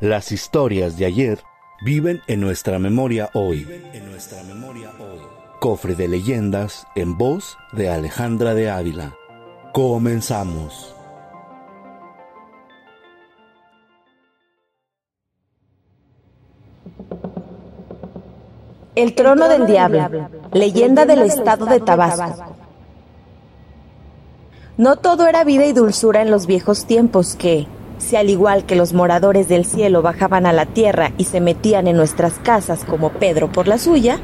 Las historias de ayer viven en nuestra memoria hoy. En nuestra memoria hoy. Cofre de leyendas en voz de Alejandra de Ávila. Comenzamos. El trono del diablo, leyenda del estado de Tabasco. No todo era vida y dulzura en los viejos tiempos que, si al igual que los moradores del cielo bajaban a la tierra y se metían en nuestras casas como Pedro por la suya,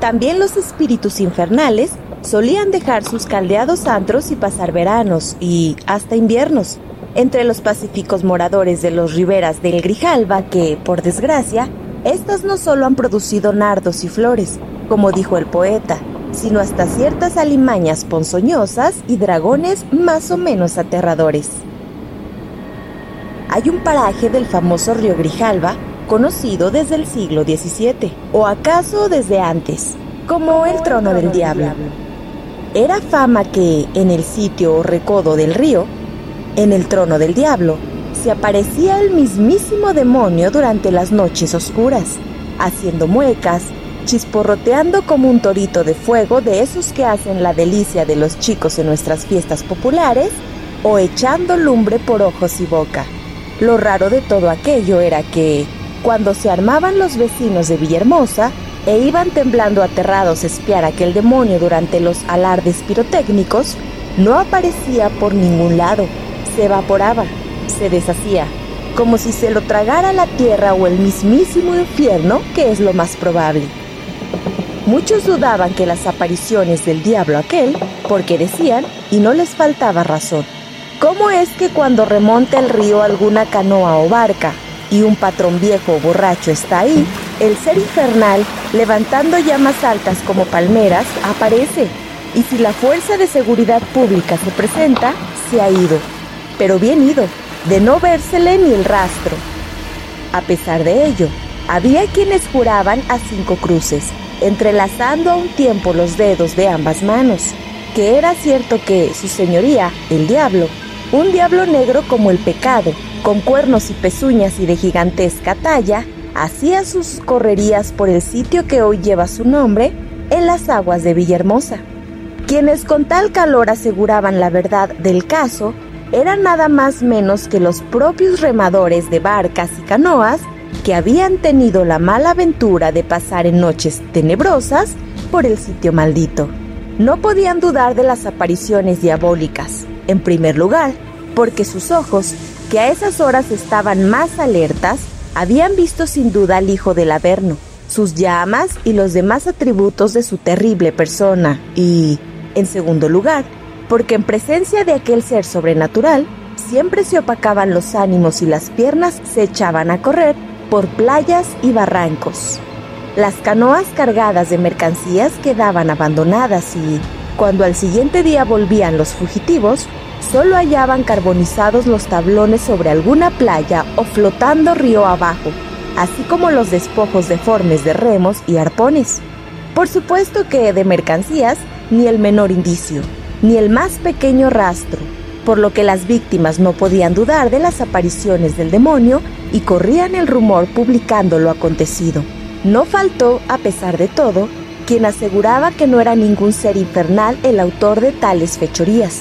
también los espíritus infernales solían dejar sus caldeados antros y pasar veranos y hasta inviernos entre los pacíficos moradores de los riberas del Grijalba que, por desgracia, estas no solo han producido nardos y flores, como dijo el poeta, sino hasta ciertas alimañas ponzoñosas y dragones más o menos aterradores. Hay un paraje del famoso río Grijalba conocido desde el siglo XVII, o acaso desde antes, como el trono del diablo. Era fama que en el sitio o recodo del río, en el trono del diablo, se aparecía el mismísimo demonio durante las noches oscuras, haciendo muecas, chisporroteando como un torito de fuego de esos que hacen la delicia de los chicos en nuestras fiestas populares, o echando lumbre por ojos y boca. Lo raro de todo aquello era que, cuando se armaban los vecinos de Villahermosa e iban temblando aterrados a espiar aquel demonio durante los alardes pirotécnicos, no aparecía por ningún lado, se evaporaba, se deshacía, como si se lo tragara la tierra o el mismísimo infierno, que es lo más probable. Muchos dudaban que las apariciones del diablo aquel, porque decían, y no les faltaba razón, ¿cómo es que cuando remonta el río alguna canoa o barca y un patrón viejo o borracho está ahí, el ser infernal, levantando llamas altas como palmeras, aparece? Y si la fuerza de seguridad pública se presenta, se ha ido, pero bien ido, de no vérsele ni el rastro. A pesar de ello, había quienes juraban a cinco cruces, entrelazando a un tiempo los dedos de ambas manos, que era cierto que su señoría, el diablo, un diablo negro como el pecado, con cuernos y pezuñas y de gigantesca talla, hacía sus correrías por el sitio que hoy lleva su nombre, en las aguas de Villahermosa. Quienes con tal calor aseguraban la verdad del caso eran nada más menos que los propios remadores de barcas y canoas que habían tenido la mala aventura de pasar en noches tenebrosas por el sitio maldito. No podían dudar de las apariciones diabólicas, en primer lugar, porque sus ojos, que a esas horas estaban más alertas, habían visto sin duda al hijo del Averno, sus llamas y los demás atributos de su terrible persona, y, en segundo lugar, porque en presencia de aquel ser sobrenatural, siempre se opacaban los ánimos y las piernas se echaban a correr por playas y barrancos. Las canoas cargadas de mercancías quedaban abandonadas y, cuando al siguiente día volvían los fugitivos, solo hallaban carbonizados los tablones sobre alguna playa o flotando río abajo, así como los despojos deformes de remos y arpones. Por supuesto que de mercancías ni el menor indicio ni el más pequeño rastro, por lo que las víctimas no podían dudar de las apariciones del demonio y corrían el rumor publicando lo acontecido. No faltó, a pesar de todo, quien aseguraba que no era ningún ser infernal el autor de tales fechorías,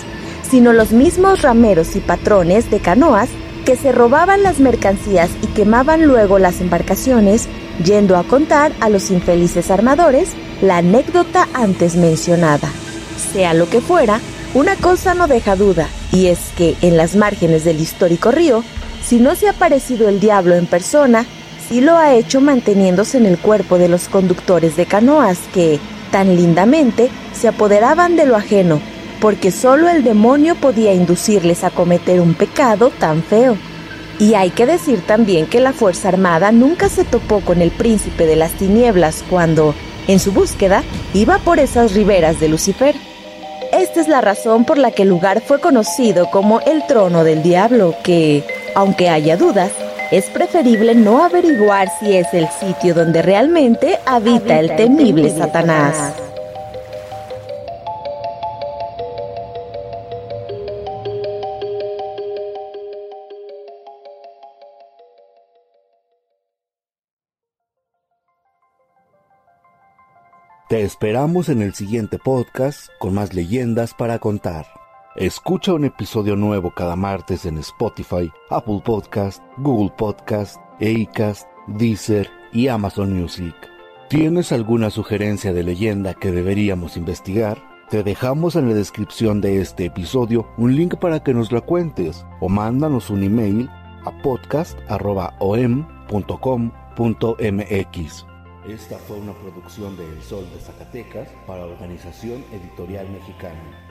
sino los mismos rameros y patrones de canoas que se robaban las mercancías y quemaban luego las embarcaciones, yendo a contar a los infelices armadores la anécdota antes mencionada. Sea lo que fuera, una cosa no deja duda, y es que en las márgenes del histórico río, si no se ha aparecido el diablo en persona, sí lo ha hecho manteniéndose en el cuerpo de los conductores de canoas que, tan lindamente, se apoderaban de lo ajeno, porque solo el demonio podía inducirles a cometer un pecado tan feo. Y hay que decir también que la Fuerza Armada nunca se topó con el príncipe de las tinieblas cuando, en su búsqueda, iba por esas riberas de Lucifer. Esta es la razón por la que el lugar fue conocido como el trono del diablo, que, aunque haya dudas, es preferible no averiguar si es el sitio donde realmente habita, el temible, Satanás. Te esperamos en el siguiente podcast con más leyendas para contar. Escucha un episodio nuevo cada martes en Spotify, Apple Podcast, Google Podcast, Acast, Deezer y Amazon Music. ¿Tienes alguna sugerencia de leyenda que deberíamos investigar? Te dejamos en la descripción de este episodio un link para que nos la cuentes o mándanos un email a podcast.om.com.mx. Esta fue una producción de El Sol de Zacatecas para Organización Editorial Mexicana.